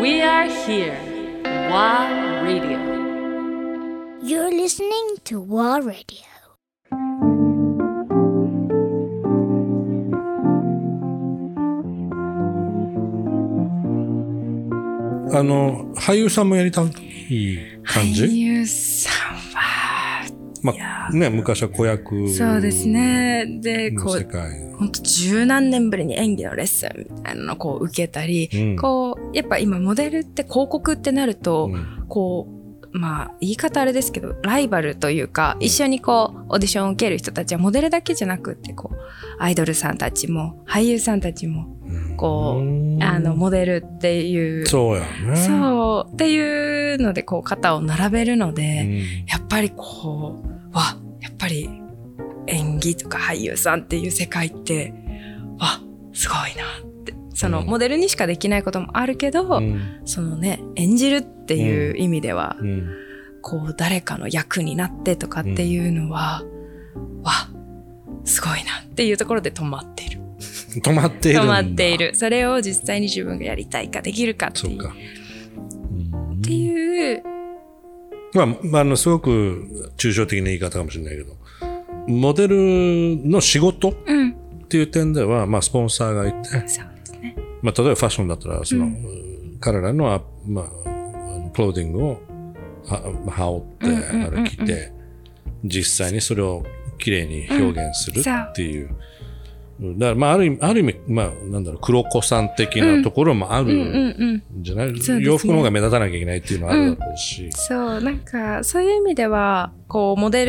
We are here. WA Radio. You're listening to War Radio. あの、俳優さんもやりたい感じ俳優さんは、 まあ、ね、昔は子役そうですね。で、のこう。本当十何年ぶりに演技のレッスンみたいなのをこう受けたり、うんこう、やっぱ今モデルって広告ってなると、うんこう、まあ、言い方あれですけど、ライバルというか、一緒にこう、オーディションを受ける人たちはモデルだけじゃなくって、こう、アイドルさんたちも、俳優さんたちも、こう、うんあの、モデルっていう、そうやね。そう、っていうので、こう、肩を並べるので、うんやっぱりこう、わ、やっぱり演技とか俳優さんっていう世界って、わ、すごいなって。その、うんモデルにしかできないこともあるけど、うんそのね、演じるっていう意味では、うんこう、誰かの役になってとかっていうのは、わ、すごいなっていうところで止まっている。止まっている。止まっている。それを実際に自分がやりたいかできるかっていう。そうか。まあ、まあ、あの、すごく抽象的な言い方かもしれないけど、モデルの仕事っうん。ていう点では、まあ、スポンサーがいて、そうですね。まあ、例えばファッションだったら、その、うん彼らの、あまあ、クローディングをは羽織って、うんうんうんうんあれ着て、実際にそれを綺麗に表現するっていう。だから、まあ、ある意味、ある意味、まあ、なんだろう、黒子さん的なところもあるうんうんうん。んじゃない、洋服の方が目立たなきゃいけないっていうのはあるだろうし。そう、なんか、そういう意味では、こう、モデ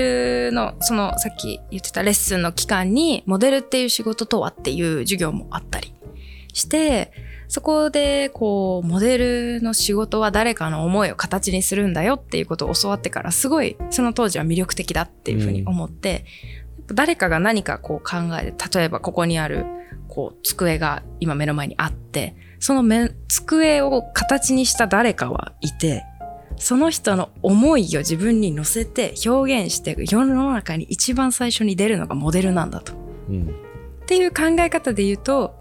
ルの、その、さっき言ってたレッスンの期間に、モデルっていう仕事とはっていう授業もあったりして、そこで、こう、モデルの仕事は誰かの思いを形にするんだよっていうことを教わってから、すごい、その当時は魅力的だっていうふうに思って、誰かが何かこう考えて、例えばここにある、こう、机が今目の前にあって、そのめ机を形にした誰かはいて、その人の思いを自分に乗せて表現して世の中に一番最初に出るのがモデルなんだと。っうんていう考え方で言うと、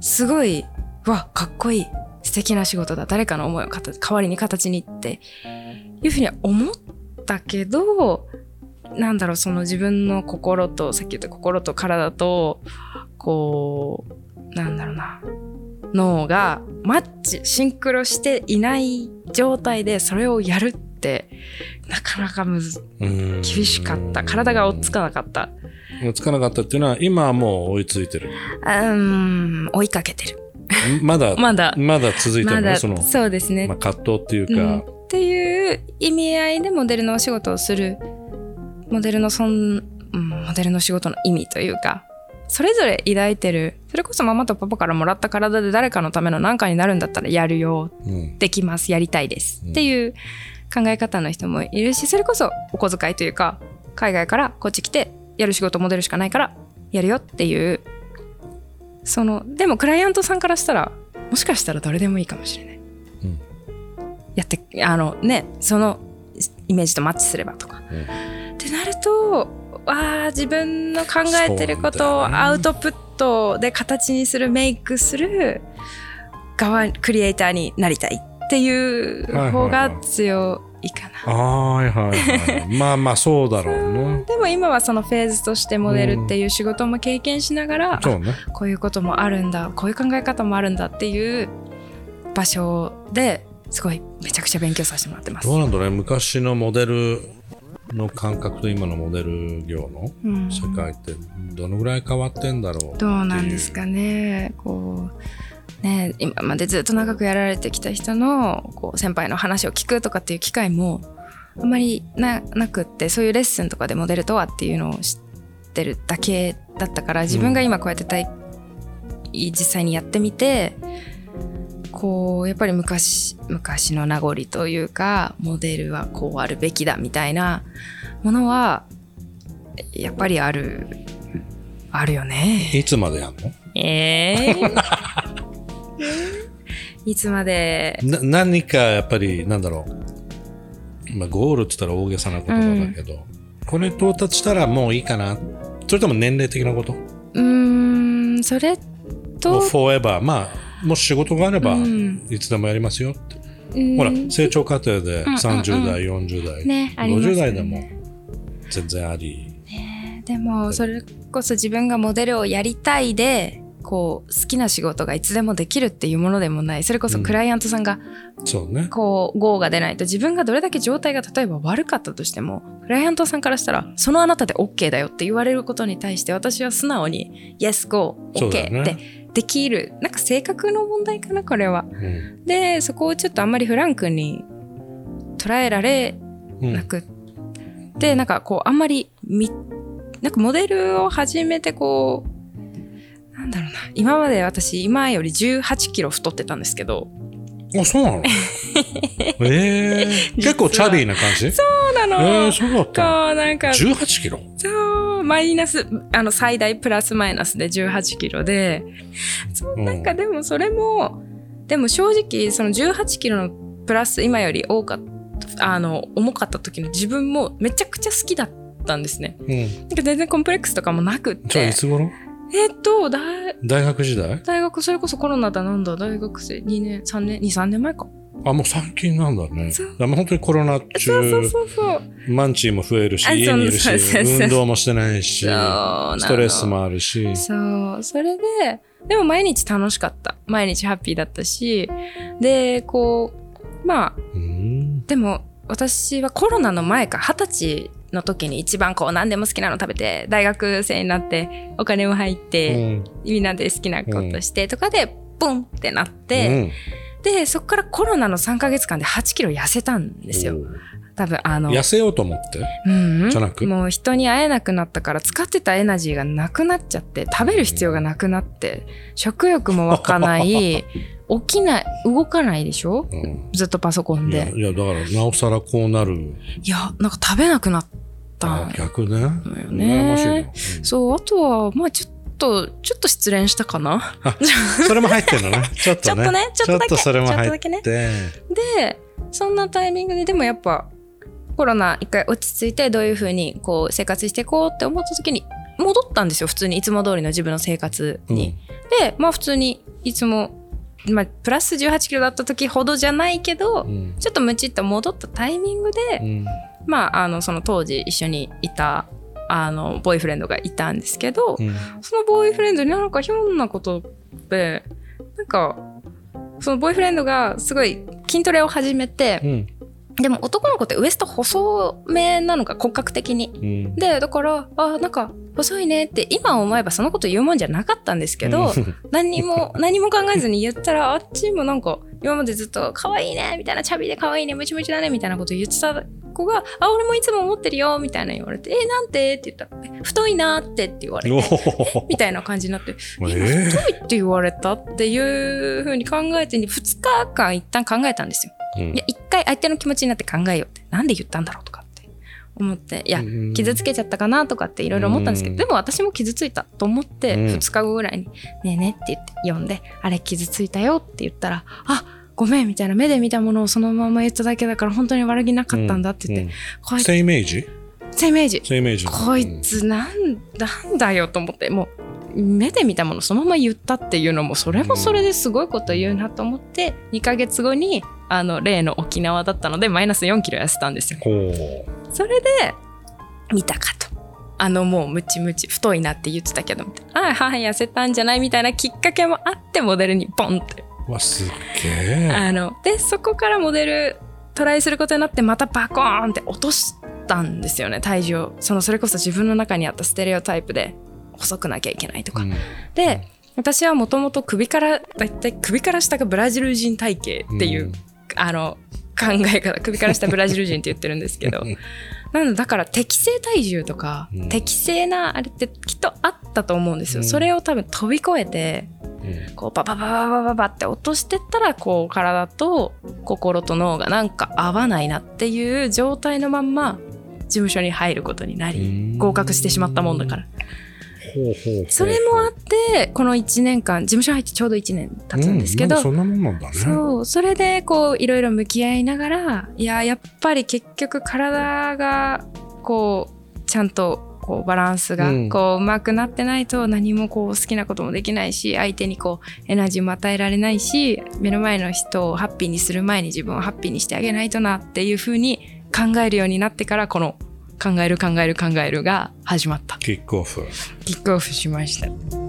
すごい、うわ、かっこいい。素敵な仕事だ。誰かの思いを形代わりに形にっていうふうには思ったけど、なんだろう、その自分の心と、さっき言った心と体と、こう、なんだろうな、脳がマッチ、シンクロしていない状態でそれをやるって、なかなかむずうん厳しかった。体が追っつかなかった。追いつかなかったっていうのは、今はもう追いついてる。うーん、追いかけてる。まだ、まだまだ続いてるのね、まだ、その、そうですね。まあ、葛藤っていううん、か、っていう意味合いでモデルのお仕事をするモデルのそん、うん、モデルの仕事の意味というかそれぞれ抱いてるそれこそママとパパからもらった体で誰かのための何かになるんだったらやるようん。できますやりたいです、うん。っていう考え方の人もいるしそれこそお小遣いというか海外からこっち来てやる仕事モデルしかないからやるよっていうそのでもクライアントさんからしたらもしかしたら誰でもいいかもしれない、うん。やってあのねそのイメージとマッチすればとか、うんってなるとあー自分の考えてることをアウトプットで形にするメイクする側クリエイターになりたいっていう方が強いかな。はいはいはい。まあまあ、そうだろうね。でも今はそのフェーズとしてモデルっていう仕事も経験しながら、そうね。こういうこともあるんだこういう考え方もあるんだっていう場所ですごいめちゃくちゃ勉強させてもらってます。どうなんだろうね。昔のモデルの感覚と今のモデル業のうん。世界ってどのぐらい変わってんだろうう。どうなんですかね。こうね今までずっと長くやられてきた人のこう先輩の話を聞くとかっていう機会もあんまりななくってそういうレッスンとかでモデルとはっていうのを知ってるだけだったから自分が今こうやって体実際にやってみてこうやっぱり昔昔の名残というかモデルはこうあるべきだみたいなものはやっぱりあるあるよね。いつまでやんの？えー？いつまで？な何かやっぱりなんだろう、まあ、ゴールって言ったら大げさな言葉だけど、これ到達したらもういいかな？それとも年齢的なこと？うーんそれとフォーエバーまあもし仕事があれば、うん。いつでもやりますよって。うん。ほら、成長過程でうんうん30代、40代、ねありますよ50ね代でも全然あり。でもそれこそ自分がモデルをやりたいでこう好きな仕事がいつでもできるっていうものでもない。それこそクライアントさんがそうね。こう GO が出ないと自分がどれだけ状態が例えば悪かったとしてもクライアントさんからしたらそのあなたで OK だよって言われることに対して私は素直に Yes Go そうだ OK ってできるなんか性格の問題かなこれは。うん。でそこをちょっとあんまりフランクに捉えられうん。なくって、なんかこうあんまりみなんかモデルを始めてこうなんだろうな。今まで私今より1 8キロ太ってたんですけど。あ、そうなの？えー、結構チャビーな感じ？そうなの、えー、そうだったの。こうなんか ?18 キロ？そうマイナスあの最大プラスマイナスで1 8キロでそうなんかでもそれも、でも正直その1 8キロのプラス今より多かったあの重かった時の自分もめちゃくちゃ好きだったんですね。うん。なんか全然コンプレックスとかもなくっじゃあていつ頃？えっと大大学時代？大学それこそコロナだなんだ大学生2年3年23年前かあ、もう最近なんだね。だ本当にコロナ中、そうそうマンチーも増えるし、あ家にいるし、運動もしてないし、ストレスもあるし。そうそれででも毎日楽しかった毎日ハッピーだったしでこうまあうん。でも私はコロナの前か二十歳の時に一番こう何でも好きなの食べて大学生になってお金も入っうて、ん。みんなで好きなことしてとかでポンってなっうて、んでそこからコロナの3ヶ月間で8キロ痩せたんですよ。多分あの痩せようと思って？うん。うんじゃなく？もう人に会えなくなったから使ってたエナジーがなくなっちゃって食べる必要がなくなって食欲も湧かない 起きない動かないでしょ？うん。ずっとパソコンで。いやだから、なおさらこうなる。いやなんか食べなくなったあ逆ね。よ羨ねましいな。うん。そうあとはまあちょっとちょっと失恋したかな？それも入ってんの ね。ちょっとね。ちょっとねちょっとだけちょっとそれも入っとだけね。でそんなタイミングででもやっぱコロナ一回落ち着いてどういうふうにこう生活していこうって思った時に戻ったんですよ普通にいつも通りの自分の生活に。でまあ普通にいつも、まあ、プラス1 8キロだった時ほどじゃないけど、うん。ちょっとムチっと戻ったタイミングで、うん。まああのその当時一緒にいたあのボーイフレンドがいたんですけど、うん。そのボーイフレンドになんかひょんなことでなんかそのボーイフレンドがすごい筋トレを始めて、うん。でも男の子ってウエスト細めなのが骨格的に。うん。でだからあなんか細いねって今思えばそのこと言うもんじゃなかったんですけど、何にも何も考えずに言ったらあっちもなんか今までずっと可愛いねみたいなチャビで可愛いねムチムチだねみたいなこと言ってた子が「あ俺もいつも思ってるよ」みたいな言われて「えなんて?」って言ったらえ「太いな」ってって言われおてー。みたいな感じになって「ええー太いって言われた?」っていうふうに考えて2日間一旦考えたんですよ。うん。いや一回相手の気持ちになって考えようって。なんで言ったんだろうとかって思っていやうん。傷つけちゃったかなとかっていろいろ思ったんですけど、うん。でも私も傷ついたと思ってうん。2日後ぐらいに「ねえね」って言って読んで「あれ傷ついたよ」って言ったら「あごめん」みたいな目で見たものをそのまま言っただけだから本当に悪気なかったんだって言って、こいつセイメージ？セイメージセイメージ。こいつなんなんだよと思ってもう目で見たものそのまま言ったっていうのもそれもそれですごいこと言うなと思って2ヶ月後にあの例の沖縄だったのでマイナス4キロ痩せたんですよ。それで見たかと。あのもうムチムチ太いなって言ってたけどはいはい痩せたんじゃないみたいなきっかけもあってモデルにポンってうわ、すっげえ。あのでそこからモデルトライすることになってまたバコーンって落としたんですよね。体重を。そのそれこそ自分の中にあったステレオタイプで細くなきゃいけないとか、うん。で私はもともと首からだいたい首から下がブラジル人体型っていう、うん。あの考え方首から下ブラジル人って言ってるんですけど。うん。なのでだから適正体重とか、うん。適正なあれってきっとあったと思うんですよ、うん。それを多分飛び越えてうんこうバババババババって落としてったらこう体と心と脳がなんか合わないなっていう状態のまんま事務所に入ることになり合格してしまったもんだからそれもあってこの1年間事務所入ってちょうど1年経つんですけど、うんそんなもんなんだね。そうそれでこういろいろ向き合いながらいややっぱり結局体がこうちゃんとこうバランスがうん。こううまくなってないと何もこう好きなこともできないし相手にこうエナジーも与えられないし目の前の人をハッピーにする前に自分をハッピーにしてあげないとなっていうふうに考えるようになってからこの考える考える考えるが始まった。キックオフ。キックオフしました